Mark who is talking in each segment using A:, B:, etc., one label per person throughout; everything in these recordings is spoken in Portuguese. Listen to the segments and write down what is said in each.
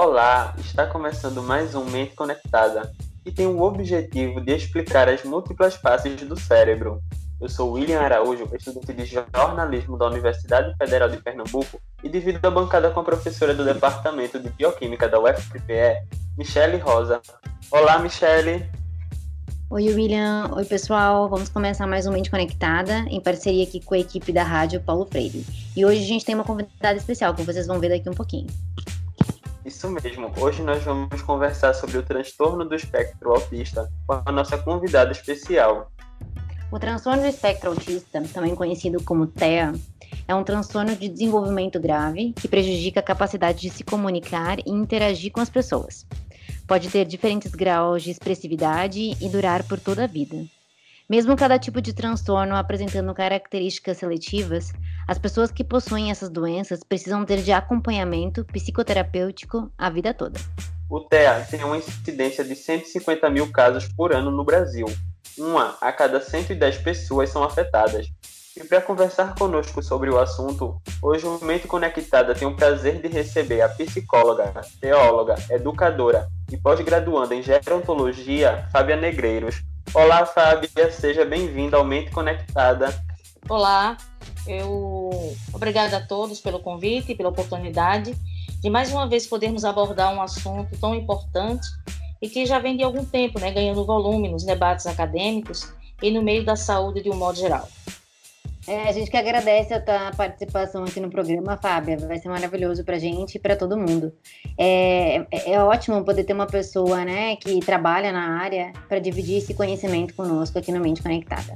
A: Olá, está começando mais um Mente Conectada, que tem o objetivo de explicar as múltiplas faces do cérebro. Eu sou William Araújo, estudante de jornalismo da Universidade Federal de Pernambuco e divido a bancada com a professora do Departamento de Bioquímica da UFPE, Michele Rosa. Olá, Michele!
B: Oi, William. Oi, pessoal. Vamos começar mais um Mente Conectada, em parceria aqui com a equipe da rádio Paulo Freire. E hoje a gente tem uma convidada especial, que vocês vão ver daqui um pouquinho.
A: Isso mesmo. Hoje nós vamos conversar sobre o transtorno do espectro autista com a nossa convidada especial.
B: O transtorno do espectro autista, também conhecido como TEA, é um transtorno de desenvolvimento grave que prejudica a capacidade de se comunicar e interagir com as pessoas. Pode ter diferentes graus de expressividade e durar por toda a vida. Mesmo cada tipo de transtorno apresentando características seletivas, as pessoas que possuem essas doenças precisam ter de acompanhamento psicoterapêutico a vida toda.
A: O TEA tem uma incidência de 150 mil casos por ano no Brasil. Uma a cada 110 pessoas são afetadas. E para conversar conosco sobre o assunto, hoje o Mente Conectada tem o prazer de receber a psicóloga, teóloga, educadora e pós-graduanda em gerontologia, Fábia Negreiros. Olá, Fábia, seja bem-vinda ao Mente Conectada.
C: Olá, eu obrigada a todos pelo convite pela oportunidade de mais uma vez podermos abordar um assunto tão importante e que já vem de algum tempo, né, ganhando volume nos debates acadêmicos e no meio da saúde de um modo geral.
B: É, a gente que agradece a tua participação aqui no programa, Fábia. Vai ser maravilhoso para a gente e para todo mundo. É, é, é, ótimo poder ter uma pessoa né, que trabalha na área para dividir esse conhecimento conosco aqui no Mente Conectada.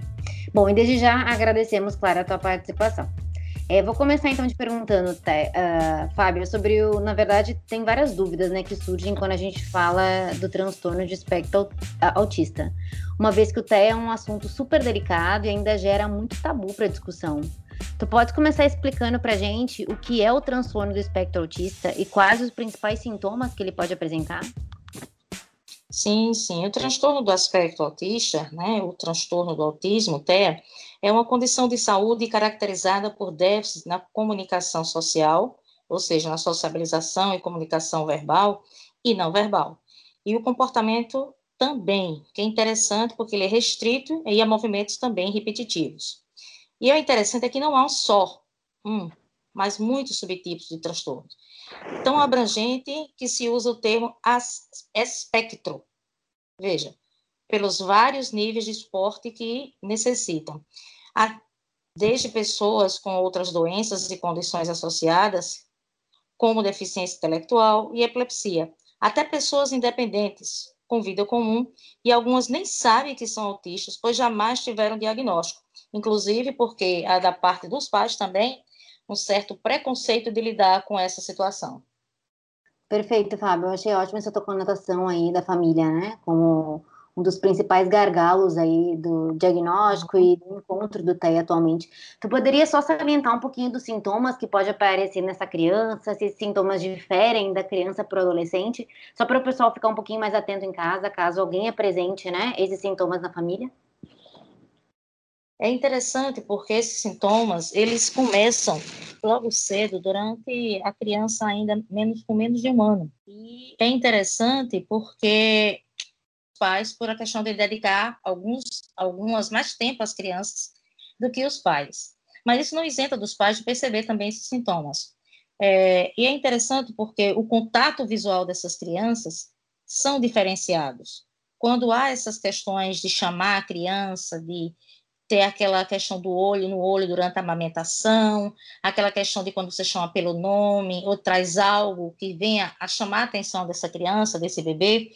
B: Bom, e desde já agradecemos, claro, a tua participação. É, vou começar então te perguntando, uh, Fábio, sobre o. Na verdade, tem várias dúvidas né, que surgem quando a gente fala do transtorno de espectro autista. Uma vez que o TEA é um assunto super delicado e ainda gera muito tabu para discussão. Tu pode começar explicando para gente o que é o transtorno do espectro autista e quais os principais sintomas que ele pode apresentar?
C: Sim, sim. O transtorno do aspecto autista, né, o transtorno do autismo, TEA, é uma condição de saúde caracterizada por déficits na comunicação social, ou seja, na sociabilização e comunicação verbal e não verbal. E o comportamento também, que é interessante porque ele é restrito e a movimentos também repetitivos. E o interessante é que não há um só, um, mas muitos subtipos de transtorno tão abrangente que se usa o termo espectro. Veja, pelos vários níveis de esporte que necessitam. Desde pessoas com outras doenças e condições associadas, como deficiência intelectual e epilepsia, até pessoas independentes, com vida comum, e algumas nem sabem que são autistas, pois jamais tiveram diagnóstico, inclusive porque a da parte dos pais também um certo preconceito de lidar com essa situação.
B: Perfeito, Fábio. Eu achei ótima essa tua conotação aí da família, né? Como um dos principais gargalos aí do diagnóstico e do encontro do TEI atualmente. Tu poderia só salientar um pouquinho dos sintomas que pode aparecer nessa criança, se esses sintomas diferem da criança para o adolescente, só para o pessoal ficar um pouquinho mais atento em casa, caso alguém apresente, né, esses sintomas na família?
C: É interessante porque esses sintomas, eles começam logo cedo, durante a criança ainda menos com menos de um ano. E é interessante porque os pais, por a questão de dedicar alguns, algumas mais tempo às crianças do que os pais. Mas isso não isenta dos pais de perceber também esses sintomas. É, e é interessante porque o contato visual dessas crianças são diferenciados. Quando há essas questões de chamar a criança, de ter aquela questão do olho no olho durante a amamentação, aquela questão de quando você chama pelo nome ou traz algo que venha a chamar a atenção dessa criança, desse bebê.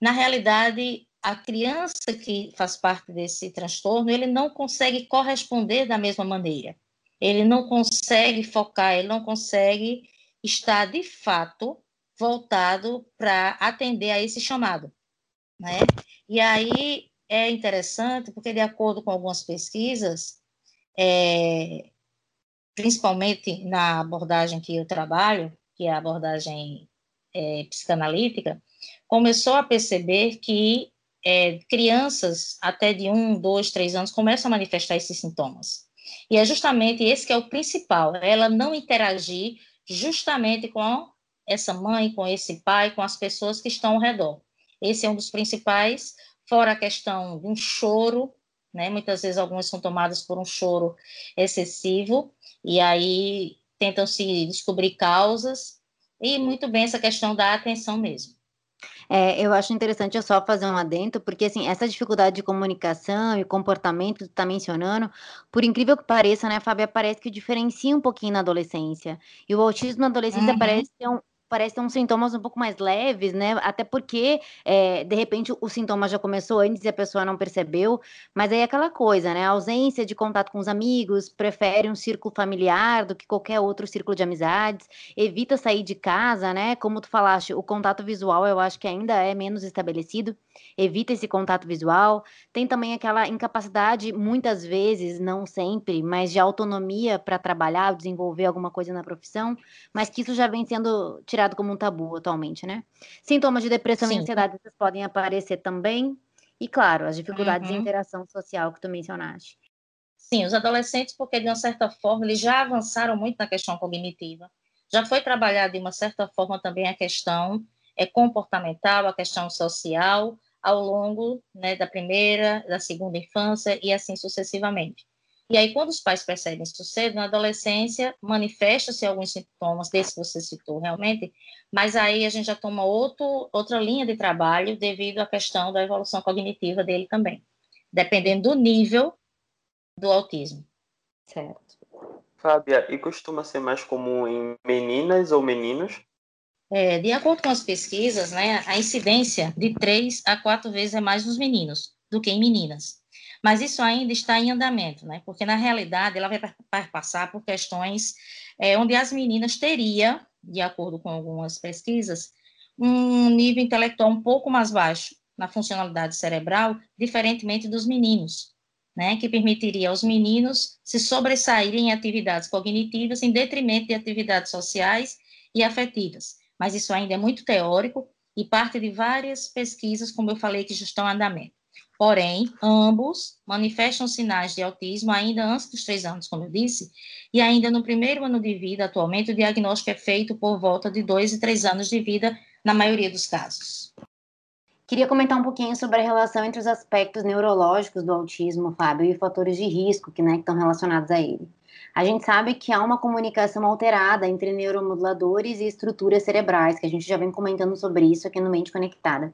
C: Na realidade, a criança que faz parte desse transtorno, ele não consegue corresponder da mesma maneira. Ele não consegue focar, ele não consegue estar de fato voltado para atender a esse chamado, né? E aí é interessante porque, de acordo com algumas pesquisas, é, principalmente na abordagem que eu trabalho, que é a abordagem é, psicanalítica, começou a perceber que é, crianças até de um, dois, três anos começam a manifestar esses sintomas. E é justamente esse que é o principal, ela não interagir justamente com essa mãe, com esse pai, com as pessoas que estão ao redor. Esse é um dos principais, fora a questão de um choro, né? Muitas vezes algumas são tomadas por um choro excessivo, e aí tentam se descobrir causas, e muito bem essa questão da atenção mesmo.
B: É, eu acho interessante eu só fazer um adendo, porque assim, essa dificuldade de comunicação e comportamento que tu tá mencionando, por incrível que pareça, né, Fábia, parece que diferencia um pouquinho na adolescência. E o autismo na adolescência uhum. parece ser um, parece ter uns sintomas um pouco mais leves, né? Até porque, é, de repente, o sintoma já começou antes e a pessoa não percebeu. Mas aí é aquela coisa, né? A ausência de contato com os amigos, prefere um círculo familiar do que qualquer outro círculo de amizades, evita sair de casa, né? Como tu falaste, o contato visual eu acho que ainda é menos estabelecido, evita esse contato visual. Tem também aquela incapacidade, muitas vezes, não sempre, mas de autonomia para trabalhar, desenvolver alguma coisa na profissão, mas que isso já vem sendo tirado como um tabu atualmente, né? Sintomas de depressão Sim. e ansiedade podem aparecer também. E, claro, as dificuldades uhum. de interação social que tu mencionaste.
C: Sim, os adolescentes, porque de uma certa forma eles já avançaram muito na questão cognitiva. Já foi trabalhada de uma certa forma também a questão é, comportamental, a questão social, ao longo né, da primeira, da segunda infância e assim sucessivamente. E aí, quando os pais percebem isso cedo, na adolescência, manifesta-se alguns sintomas, desse que você citou realmente, mas aí a gente já toma outro, outra linha de trabalho devido à questão da evolução cognitiva dele também, dependendo do nível do autismo.
B: Certo.
A: Fábia, e costuma ser mais comum em meninas ou meninos?
C: É, de acordo com as pesquisas, né, a incidência de três a quatro vezes é mais nos meninos do que em meninas. Mas isso ainda está em andamento, né? Porque na realidade ela vai passar por questões é, onde as meninas teriam, de acordo com algumas pesquisas, um nível intelectual um pouco mais baixo na funcionalidade cerebral, diferentemente dos meninos, né? Que permitiria aos meninos se sobressaírem em atividades cognitivas em detrimento de atividades sociais e afetivas. Mas isso ainda é muito teórico e parte de várias pesquisas, como eu falei, que já estão em andamento. Porém, ambos manifestam sinais de autismo ainda antes dos três anos, como eu disse, e ainda no primeiro ano de vida, atualmente, o diagnóstico é feito por volta de dois e três anos de vida, na maioria dos casos.
B: Queria comentar um pouquinho sobre a relação entre os aspectos neurológicos do autismo, Fábio, e fatores de risco que, né, que estão relacionados a ele. A gente sabe que há uma comunicação alterada entre neuromoduladores e estruturas cerebrais, que a gente já vem comentando sobre isso aqui no Mente Conectada.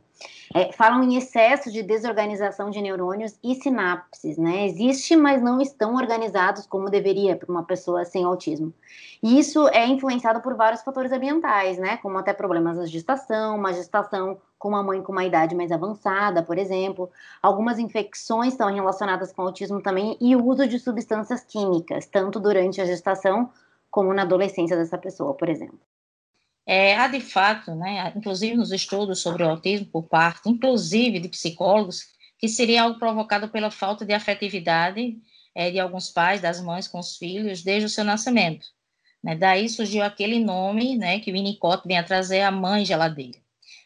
B: É, falam em excesso de desorganização de neurônios e sinapses, né? Existe, mas não estão organizados como deveria para uma pessoa sem autismo. E isso é influenciado por vários fatores ambientais, né? Como até problemas da gestação, uma gestação com uma mãe com uma idade mais avançada, por exemplo. Algumas infecções estão relacionadas com autismo também e o uso de substâncias químicas, tanto durante a gestação como na adolescência dessa pessoa, por exemplo.
C: É, há de fato, né, inclusive nos estudos sobre o autismo por parte, inclusive de psicólogos, que seria algo provocado pela falta de afetividade é, de alguns pais, das mães com os filhos, desde o seu nascimento. Né? Daí surgiu aquele nome né, que o Winnicott vem a trazer, a mãe geladeira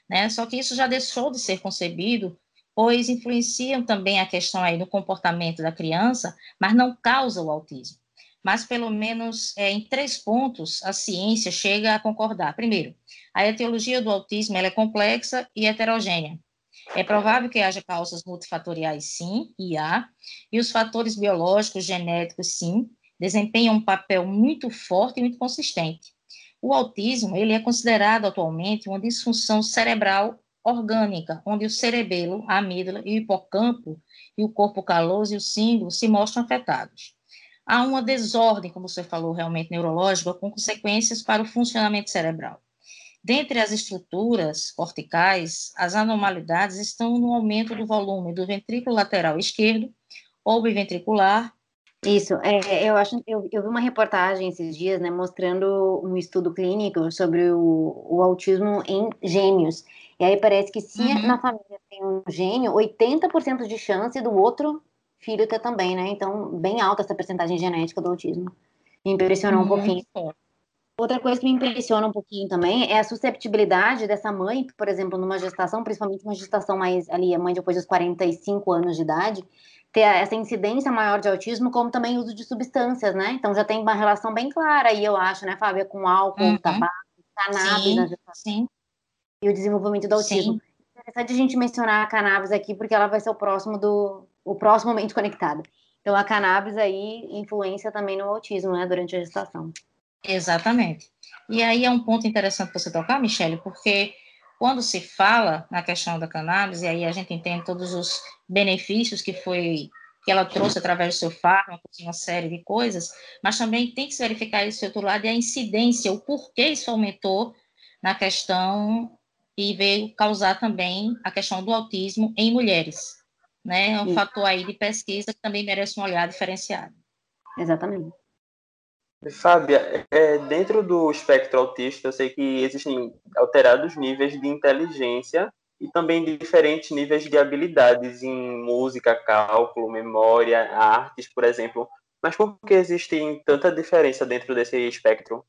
C: né? Só que isso já deixou de ser concebido, pois influenciam também a questão aí do comportamento da criança, mas não causa o autismo. Mas pelo menos é, em três pontos a ciência chega a concordar. Primeiro, a etiologia do autismo é complexa e heterogênea. É provável que haja causas multifatoriais, sim, e há, e os fatores biológicos, genéticos, sim, desempenham um papel muito forte e muito consistente. O autismo, ele é considerado atualmente uma disfunção cerebral orgânica, onde o cerebelo, a amígdala e o hipocampo e o corpo caloso e o símbolo se mostram afetados. Há uma desordem, como você falou, realmente neurológica, com consequências para o funcionamento cerebral. Dentre as estruturas corticais, as anormalidades estão no aumento do volume do ventrículo lateral esquerdo ou biventricular
B: isso, é, eu acho, eu, eu vi uma reportagem esses dias, né, mostrando um estudo clínico sobre o, o autismo em gêmeos. E aí parece que se uhum. na família tem um gênio, 80% de chance do outro filho ter também, né? Então, bem alta essa percentagem genética do autismo. Me impressionou um pouquinho. Outra coisa que me impressiona um pouquinho também é a susceptibilidade dessa mãe, por exemplo, numa gestação, principalmente uma gestação mais ali, a mãe depois dos 45 anos de idade, ter essa incidência maior de autismo, como também uso de substâncias, né? Então já tem uma relação bem clara aí, eu acho, né, Fábia, com álcool, uhum. tabaco, cannabis sim, na gestação. Sim. E o desenvolvimento do autismo. Sim. É interessante a gente mencionar a cannabis aqui, porque ela vai ser o próximo do o próximo momento conectado. Então a cannabis aí influencia também no autismo, né, durante a gestação.
C: Exatamente. E aí é um ponto interessante você tocar, Michele, porque quando se fala na questão da cannabis, e aí a gente entende todos os benefícios que foi que ela trouxe através do seu fármaco, uma série de coisas, mas também tem que se verificar esse outro lado e a incidência, o porquê isso aumentou na questão e veio causar também a questão do autismo em mulheres, né? É um Sim. fator aí de pesquisa que também merece um olhar diferenciado.
B: Exatamente.
A: Fábia, é, dentro do espectro autista, eu sei que existem alterados níveis de inteligência e também diferentes níveis de habilidades em música, cálculo, memória, artes, por exemplo. Mas por que existe tanta diferença dentro desse espectro?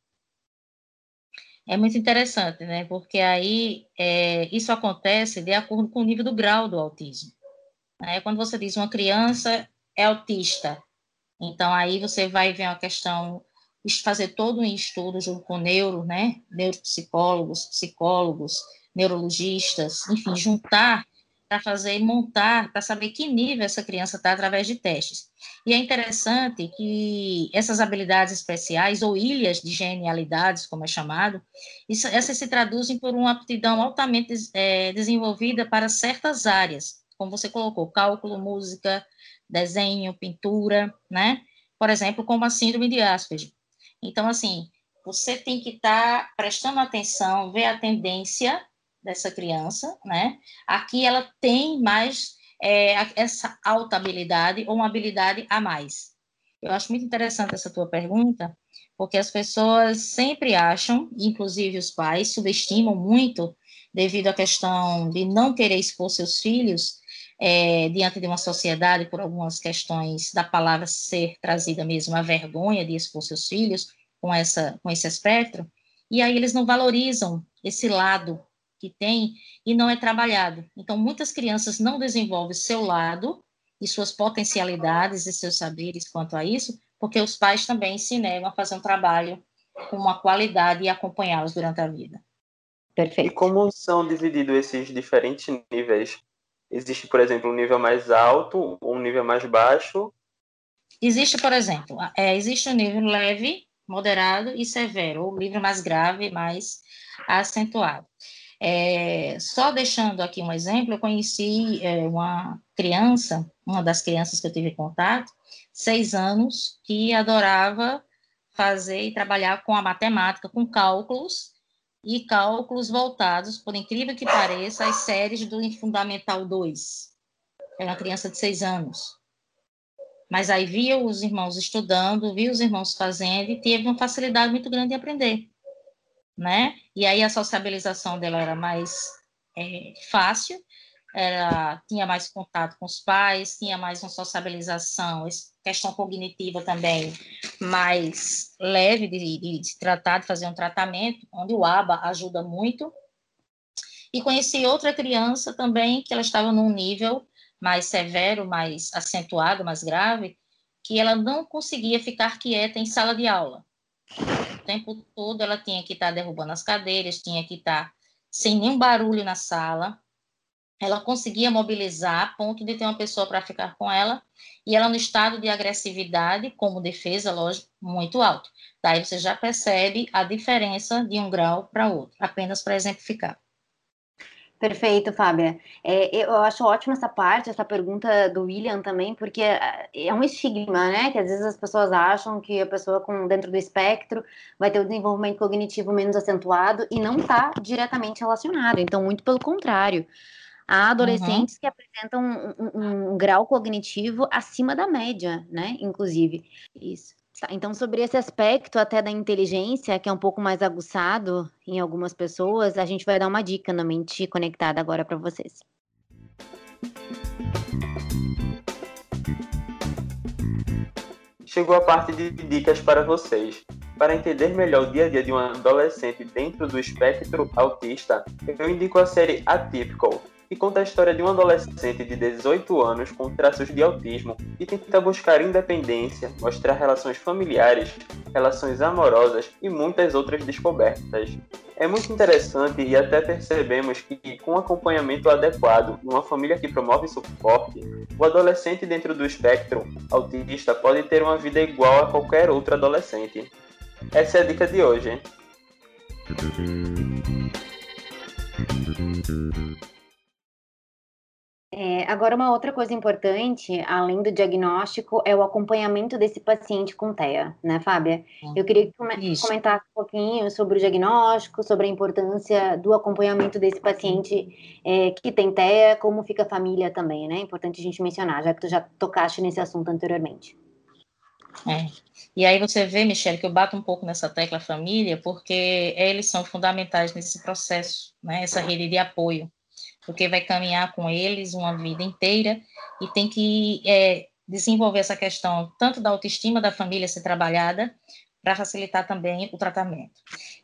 C: É muito interessante, né? Porque aí é, isso acontece de acordo com o nível do grau do autismo. Né? Quando você diz uma criança é autista, então aí você vai ver uma questão fazer todo um estudo junto com neuro, né, neuropsicólogos, psicólogos, neurologistas, enfim, juntar para fazer montar, para saber que nível essa criança está através de testes. E é interessante que essas habilidades especiais, ou ilhas de genialidades, como é chamado, isso, essas se traduzem por uma aptidão altamente é, desenvolvida para certas áreas, como você colocou, cálculo, música, desenho, pintura, né? Por exemplo, como a síndrome de Asperger. Então, assim, você tem que estar tá prestando atenção, ver a tendência dessa criança, né? Aqui ela tem mais é, essa alta habilidade ou uma habilidade a mais. Eu acho muito interessante essa tua pergunta, porque as pessoas sempre acham, inclusive os pais, subestimam muito devido à questão de não querer expor seus filhos é, diante de uma sociedade por algumas questões da palavra ser trazida mesmo a vergonha de expor seus filhos com essa com esse espectro e aí eles não valorizam esse lado que tem e não é trabalhado. Então muitas crianças não desenvolvem seu lado e suas potencialidades e seus saberes quanto a isso, porque os pais também se negam a fazer um trabalho com uma qualidade e acompanhá-los durante a vida.
A: Perfeito. E como são divididos esses diferentes níveis Existe, por exemplo, um nível mais alto, um nível mais baixo?
C: Existe, por exemplo, é, existe um nível leve, moderado e severo, ou nível mais grave, mais acentuado. É, só deixando aqui um exemplo, eu conheci é, uma criança, uma das crianças que eu tive contato, seis anos, que adorava fazer e trabalhar com a matemática, com cálculos, e cálculos voltados, por incrível que pareça, às séries do Fundamental 2. É uma criança de seis anos. Mas aí via os irmãos estudando, via os irmãos fazendo e teve uma facilidade muito grande de aprender, né? E aí a sociabilização dela era mais é, fácil, era, tinha mais contato com os pais, tinha mais uma sociabilização, questão cognitiva também mais leve de, de, de tratar, de fazer um tratamento, onde o ABA ajuda muito. E conheci outra criança também, que ela estava num nível mais severo, mais acentuado, mais grave, que ela não conseguia ficar quieta em sala de aula. O tempo todo ela tinha que estar derrubando as cadeiras, tinha que estar sem nenhum barulho na sala, ela conseguia mobilizar a ponto de ter uma pessoa para ficar com ela, e ela no estado de agressividade, como defesa, lógico, muito alto. Daí você já percebe a diferença de um grau para outro, apenas para exemplificar.
B: Perfeito, Fábia. É, eu acho ótima essa parte, essa pergunta do William também, porque é, é um estigma, né? Que às vezes as pessoas acham que a pessoa com dentro do espectro vai ter o desenvolvimento cognitivo menos acentuado e não está diretamente relacionado. Então, muito pelo contrário. Há adolescentes uhum. que apresentam um, um, um, grau cognitivo acima da média, né? Inclusive. Isso. Tá, então, sobre esse aspecto até da inteligência, que é um pouco mais aguçado em algumas pessoas, a gente vai dar uma dica na mente conectada agora para vocês.
A: Chegou a parte de dicas para vocês. Para entender melhor o dia a dia de um adolescente dentro do espectro autista, eu indico a série Atypical, e conta a história de um adolescente de 18 anos com traços de autismo e tenta buscar independência, mostrar relações familiares, relações amorosas e muitas outras descobertas. É muito interessante e até percebemos que, com acompanhamento adequado e uma família que promove suporte, o adolescente dentro do espectro autista pode ter uma vida igual a qualquer outro adolescente. Essa é a dica de hoje.
B: É, agora, uma outra coisa importante, além do diagnóstico, é o acompanhamento desse paciente com TEA, né, Fábia? Eu queria que comentasse um pouquinho sobre o diagnóstico, sobre a importância do acompanhamento desse paciente é, que tem TEA, como fica a família também, né? É importante a gente mencionar, já que tu já tocaste nesse assunto anteriormente.
C: É. E aí você vê, Michelle, que eu bato um pouco nessa tecla família, porque eles são fundamentais nesse processo, né? Essa rede de apoio porque vai caminhar com eles uma vida inteira e tem que é, desenvolver essa questão tanto da autoestima da família ser trabalhada para facilitar também o tratamento.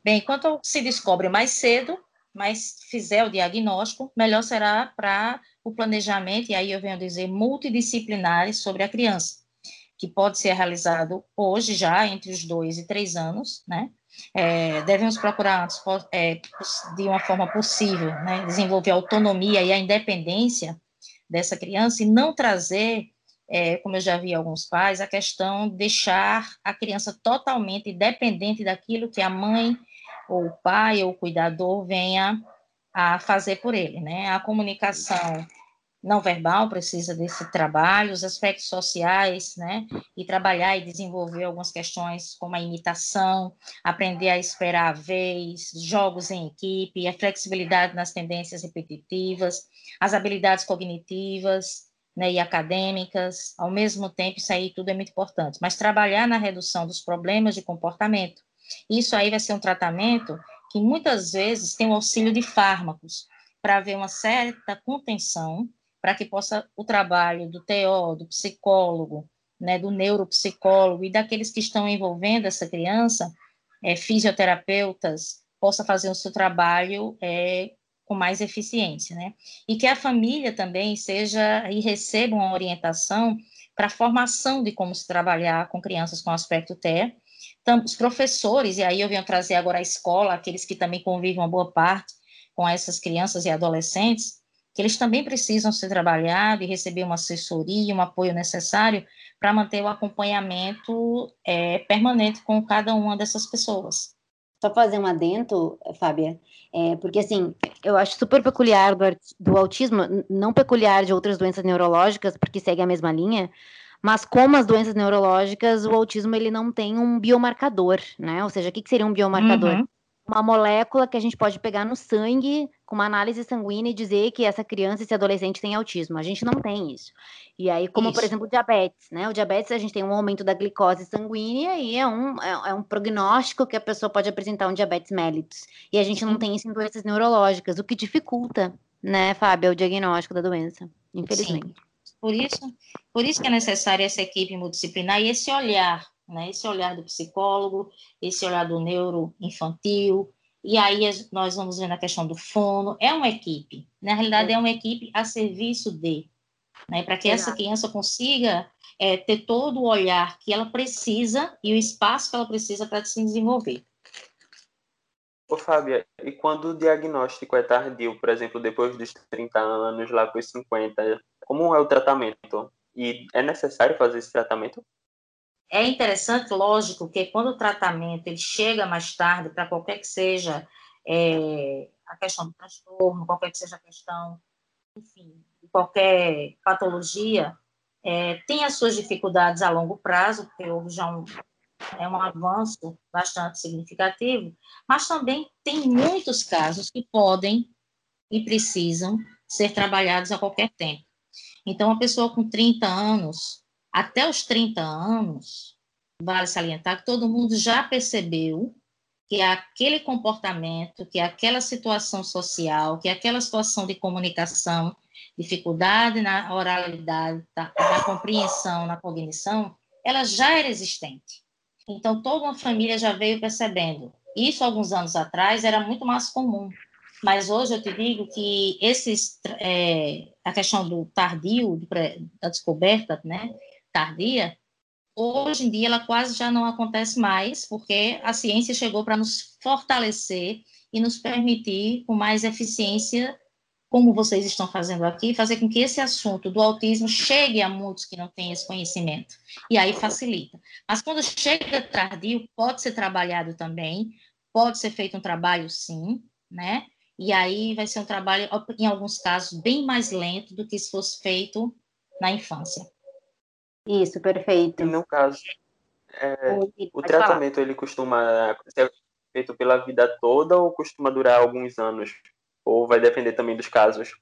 C: Bem, quanto se descobre mais cedo, mais fizer o diagnóstico, melhor será para o planejamento, e aí eu venho dizer multidisciplinares sobre a criança, que pode ser realizado hoje já, entre os dois e três anos, né? É, devemos procurar é, de uma forma possível, né, desenvolver a autonomia e a independência dessa criança e não trazer, é, como eu já vi alguns pais, a questão de deixar a criança totalmente dependente daquilo que a mãe ou o pai ou o cuidador venha a fazer por ele, né? A comunicação não verbal precisa desse trabalho, os aspectos sociais, né? E trabalhar e desenvolver algumas questões como a imitação, aprender a esperar a vez, jogos em equipe, a flexibilidade nas tendências repetitivas, as habilidades cognitivas, né, e acadêmicas, ao mesmo tempo, isso aí tudo é muito importante, mas trabalhar na redução dos problemas de comportamento. Isso aí vai ser um tratamento que muitas vezes tem o auxílio de fármacos para haver uma certa contenção para que possa o trabalho do TO, do psicólogo, né, do neuropsicólogo e daqueles que estão envolvendo essa criança, é, fisioterapeutas, possa fazer o seu trabalho é, com mais eficiência, né? E que a família também seja e receba uma orientação para a formação de como se trabalhar com crianças com aspecto TE. Então, os professores, e aí eu venho trazer agora a escola, aqueles que também convivem uma boa parte com essas crianças e adolescentes, que eles também precisam ser trabalhados e receber uma assessoria, um apoio necessário para manter o acompanhamento é, permanente com cada uma dessas pessoas.
B: Só fazer um adendo, Fábia, é, porque assim, eu acho super peculiar do, do autismo, não peculiar de outras doenças neurológicas, porque segue a mesma linha, mas como as doenças neurológicas, o autismo ele não tem um biomarcador, né? Ou seja, o que, que seria um biomarcador? Uhum uma molécula que a gente pode pegar no sangue, com uma análise sanguínea e dizer que essa criança, esse adolescente tem autismo. A gente não tem isso. E aí, como isso. por exemplo o diabetes, né? O diabetes a gente tem um aumento da glicose sanguínea e é um, é, é um prognóstico que a pessoa pode apresentar um diabetes mellitus. E a gente não tem isso em doenças neurológicas, o que dificulta, né, Fábio, o diagnóstico da doença, infelizmente. Sim.
C: Por isso, por isso que é necessária essa equipe multidisciplinar e esse olhar né? Esse olhar do psicólogo, esse olhar do neuroinfantil, e aí nós vamos ver na questão do fono, é uma equipe, na realidade é uma equipe a serviço de, né? Para que essa criança consiga é, ter todo o olhar que ela precisa e o espaço que ela precisa para se desenvolver.
A: Ô, Fábia, e quando o diagnóstico é tardio, por exemplo, depois dos 30 anos, lá para os 50, como é o tratamento? E é necessário fazer esse tratamento?
C: É interessante, lógico, que quando o tratamento ele chega mais tarde, para qualquer que seja é, a questão do transtorno, qualquer que seja a questão, enfim, qualquer patologia, é, tem as suas dificuldades a longo prazo, porque houve já um, é um avanço bastante significativo, mas também tem muitos casos que podem e precisam ser trabalhados a qualquer tempo. Então, uma pessoa com 30 anos, até os 30 anos, vale salientar que todo mundo já percebeu que aquele comportamento, que aquela situação social, que aquela situação de comunicação, dificuldade na oralidade, tá, na compreensão, na cognição, ela já era existente. Então, toda uma família já veio percebendo. Isso, alguns anos atrás, era muito mais comum. Mas hoje eu te digo que esses, é, a questão do tardio, da descoberta, né, tardia, hoje em dia ela quase já não acontece mais, porque a ciência chegou para nos fortalecer e nos permitir, com mais eficiência, como vocês estão fazendo aqui, fazer com que esse assunto do autismo chegue a muitos que não têm esse conhecimento. E aí facilita. Mas quando chega tardio, pode ser trabalhado também, pode ser feito um trabalho sim, né? E aí vai ser um trabalho, em alguns casos, bem mais lento do que se fosse feito na infância.
B: Isso, perfeito.
A: E no caso, é, o tratamento falar. ele costuma ser feito pela vida toda ou costuma durar alguns anos? Ou vai depender também dos casos?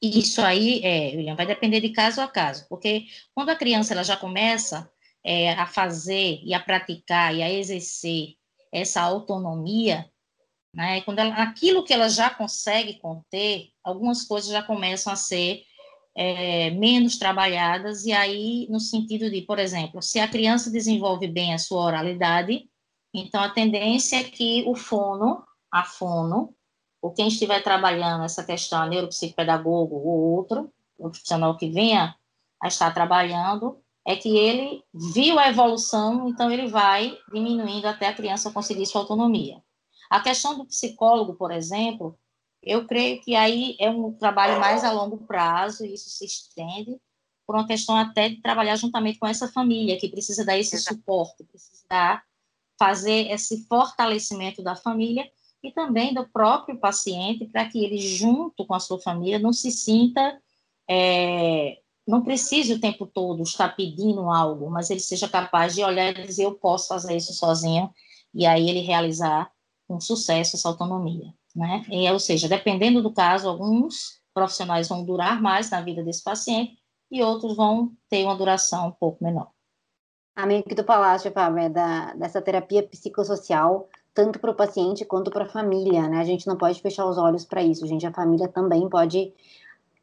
C: Isso aí, é, William, vai depender de caso a caso, porque quando a criança ela já começa é, a fazer e a praticar e a exercer essa autonomia, né, quando ela, aquilo que ela já consegue conter, algumas coisas já começam a ser é, menos trabalhadas, e aí, no sentido de, por exemplo, se a criança desenvolve bem a sua oralidade, então a tendência é que o fono, a fono, ou quem estiver trabalhando essa questão, neuropsicopedagogo ou outro, o profissional que venha a estar trabalhando, é que ele viu a evolução, então ele vai diminuindo até a criança conseguir sua autonomia. A questão do psicólogo, por exemplo, eu creio que aí é um trabalho mais a longo prazo, e isso se estende por uma questão até de trabalhar juntamente com essa família, que precisa dar esse suporte, precisa dar, fazer esse fortalecimento da família e também do próprio paciente, para que ele, junto com a sua família, não se sinta, é, não precise o tempo todo estar pedindo algo, mas ele seja capaz de olhar e dizer: eu posso fazer isso sozinho, e aí ele realizar com sucesso essa autonomia né? E, ou seja, dependendo do caso, alguns profissionais vão durar mais na vida desse paciente e outros vão ter uma duração um pouco menor.
B: Amigo que tu falaste, Fábio, é da, dessa terapia psicossocial, tanto para o paciente quanto para a família, né? A gente não pode fechar os olhos para isso, gente. A família também pode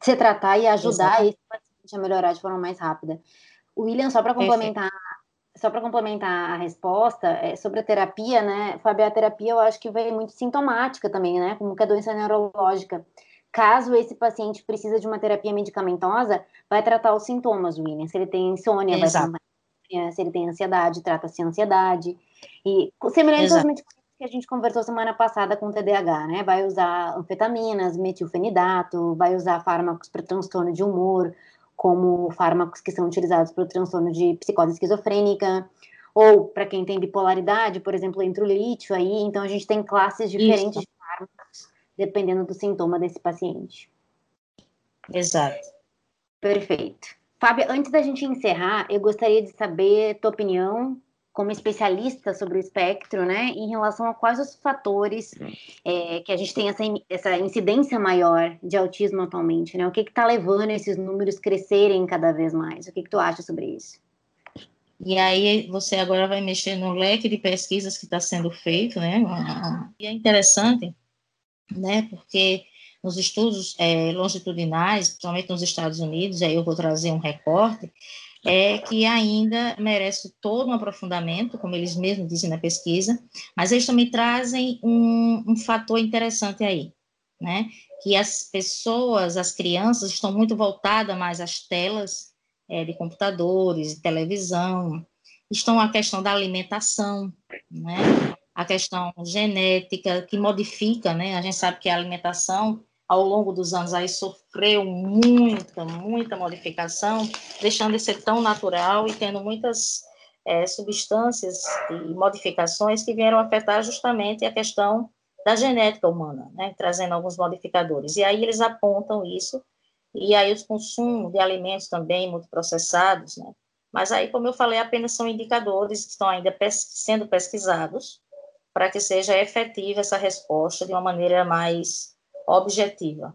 B: se tratar e ajudar esse paciente a melhorar de forma mais rápida. William, só para complementar só para complementar a resposta, é, sobre a terapia, né, Fábio, a terapia eu acho que vem muito sintomática também, né, como que a doença neurológica. Caso esse paciente precisa de uma terapia medicamentosa, vai tratar os sintomas, William. Se ele tem insônia, Exato. vai tratar se ele tem ansiedade, trata-se ansiedade. E semelhante aos medicamentos que a gente conversou semana passada com o TDAH, né? Vai usar anfetaminas, metilfenidato, vai usar fármacos para transtorno de humor, como fármacos que são utilizados para o transtorno de psicose esquizofrênica, ou para quem tem bipolaridade, por exemplo, entra o lítio aí, então a gente tem classes diferentes Isso. de fármacos, dependendo do sintoma desse paciente.
C: Exato.
B: Perfeito. Fábio, antes da gente encerrar, eu gostaria de saber tua opinião como especialista sobre o espectro, né, em relação a quais os fatores é, que a gente tem essa, essa incidência maior de autismo atualmente, né? O que está levando esses números crescerem cada vez mais? O que, que tu acha sobre isso?
C: E aí você agora vai mexer no leque de pesquisas que está sendo feito, né? E é interessante, né? Porque nos estudos é, longitudinais, principalmente nos Estados Unidos, aí eu vou trazer um recorte, é que ainda merece todo um aprofundamento, como eles mesmos dizem na pesquisa, mas eles também trazem um, um fator interessante aí, né? Que as pessoas, as crianças, estão muito voltadas mais às telas é, de computadores, de televisão, estão a questão da alimentação, né? A questão genética que modifica, né? A gente sabe que a alimentação ao longo dos anos aí sofreu muita, muita modificação, deixando de ser tão natural e tendo muitas é, substâncias e modificações que vieram afetar justamente a questão da genética humana, né, trazendo alguns modificadores. E aí eles apontam isso, e aí os consumos de alimentos também muito processados, né, mas aí, como eu falei, apenas são indicadores que estão ainda pes sendo pesquisados para que seja efetiva essa resposta de uma maneira mais objetiva.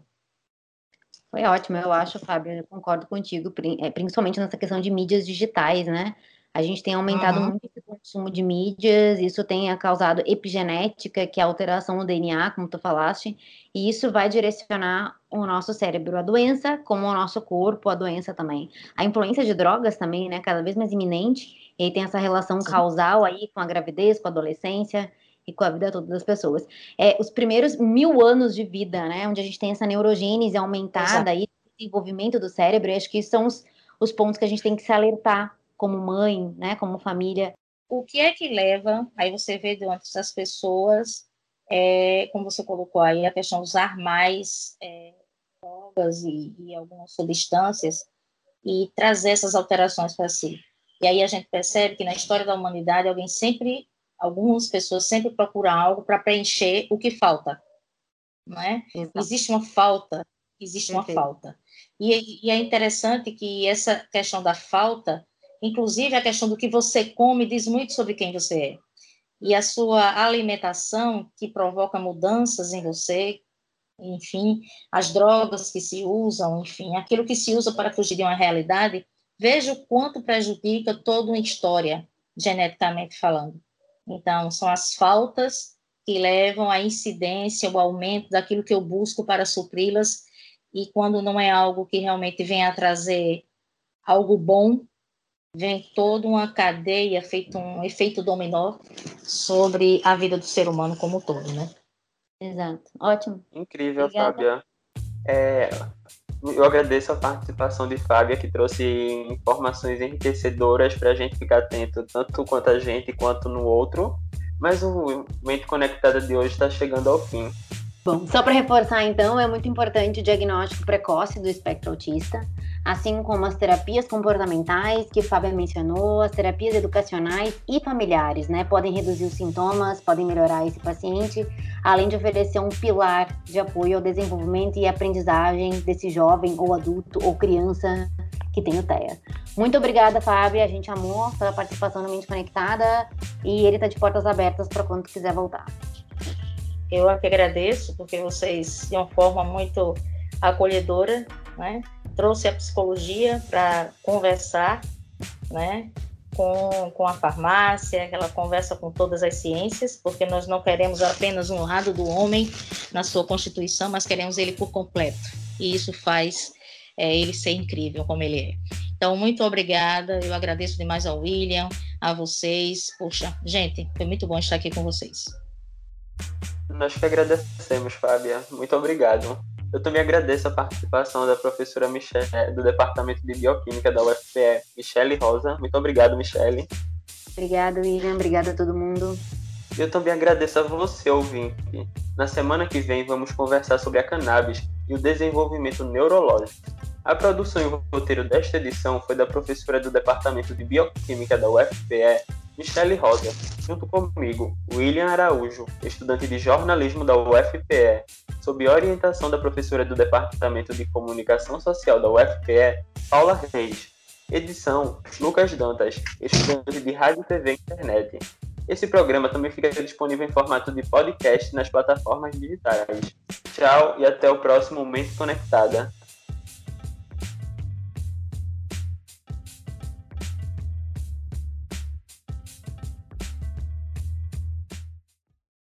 B: Foi ótimo, eu acho, Fábio, eu concordo contigo, é, principalmente nessa questão de mídias digitais, né? A gente tem aumentado uhum. muito o consumo de mídias, isso tem causado epigenética, que é a alteração no DNA, como tu falaste, e isso vai direcionar o nosso cérebro à doença, como o nosso corpo à doença também. A influência de drogas também, né, cada vez mais iminente, e aí tem essa relação Sim. causal aí com a gravidez, com a adolescência, e com a vida toda das pessoas. É, os primeiros mil anos de vida, né, onde a gente tem essa neurogênese aumentada e desenvolvimento do cérebro, acho que são os, os pontos que a gente tem que se alertar como mãe, né, como família.
C: O que é que leva, aí você vê durante as pessoas é, como você colocou aí, a questão de usar mais é, drogas e, e algumas substâncias e trazer essas alterações para si. E aí a gente percebe que na história da humanidade alguém sempre, algumas pessoas sempre procuram algo para preencher o que falta, não é? Existe uma falta, existe Perfeito. uma falta. E, e, é interessante que essa questão da falta, inclusive a questão do que você come, diz muito sobre quem você é. E a sua alimentação, que provoca mudanças em você, enfim, as drogas que se usam, enfim, aquilo que se usa para fugir de uma realidade, veja o quanto prejudica toda uma história, geneticamente falando. Então, são as faltas que levam à incidência, o aumento daquilo que eu busco para supri-las, e quando não é algo que realmente venha a trazer algo bom, vem toda uma cadeia, feito um efeito dominó sobre a vida do ser humano como um todo, né?
B: Exato. Ótimo.
A: Incrível, Obrigada. Fábia. É, eu agradeço a participação de Fábia, que trouxe informações enriquecedoras para a gente ficar atento, tanto quanto a gente quanto no outro. Mas o Mente Conectada de hoje está chegando ao fim.
B: Bom, só para reforçar então, é muito importante o diagnóstico precoce do espectro autista assim como as terapias comportamentais que Fábio mencionou, as terapias educacionais e familiares, né? Podem reduzir os sintomas, podem melhorar esse paciente, além de oferecer um pilar de apoio ao desenvolvimento e aprendizagem desse jovem ou adulto ou criança que tem o TEA. Muito obrigada, Fábio. A gente amou pela participação no Mente Conectada e ele está de portas abertas para quando quiser voltar.
C: Eu é que agradeço, porque vocês, de uma forma muito acolhedora, né, trouxe a psicologia para conversar, né, com, com a farmácia, ela conversa com todas as ciências, porque nós não queremos apenas um lado do homem na sua constituição, mas queremos ele por completo. E isso faz é, ele ser incrível como ele é. Então, muito obrigada. Eu agradeço demais ao William, a vocês. Poxa, gente, foi muito bom estar aqui com vocês.
A: Nós que agradecemos, Fábia. Muito obrigado. Eu também agradeço a participação da professora Michelle, do Departamento de Bioquímica da UFPE, Michele Rosa. Muito obrigado, Michele.
B: Obrigado, William. Obrigado a todo mundo.
A: Eu também agradeço a você, ouvinte. Na semana que vem vamos conversar sobre a cannabis e o desenvolvimento neurológico. A produção e o roteiro desta edição foi da professora do Departamento de Bioquímica da UFPE, Michele Rosa, junto comigo, William Araújo, estudante de jornalismo da UFPE, sob orientação da professora do Departamento de Comunicação Social da UFPE, Paula Reis. Edição: Lucas Dantas, estudante de Rádio, TV e Internet. Esse programa também fica disponível em formato de podcast nas plataformas digitais. Tchau e até o próximo Mente Conectada.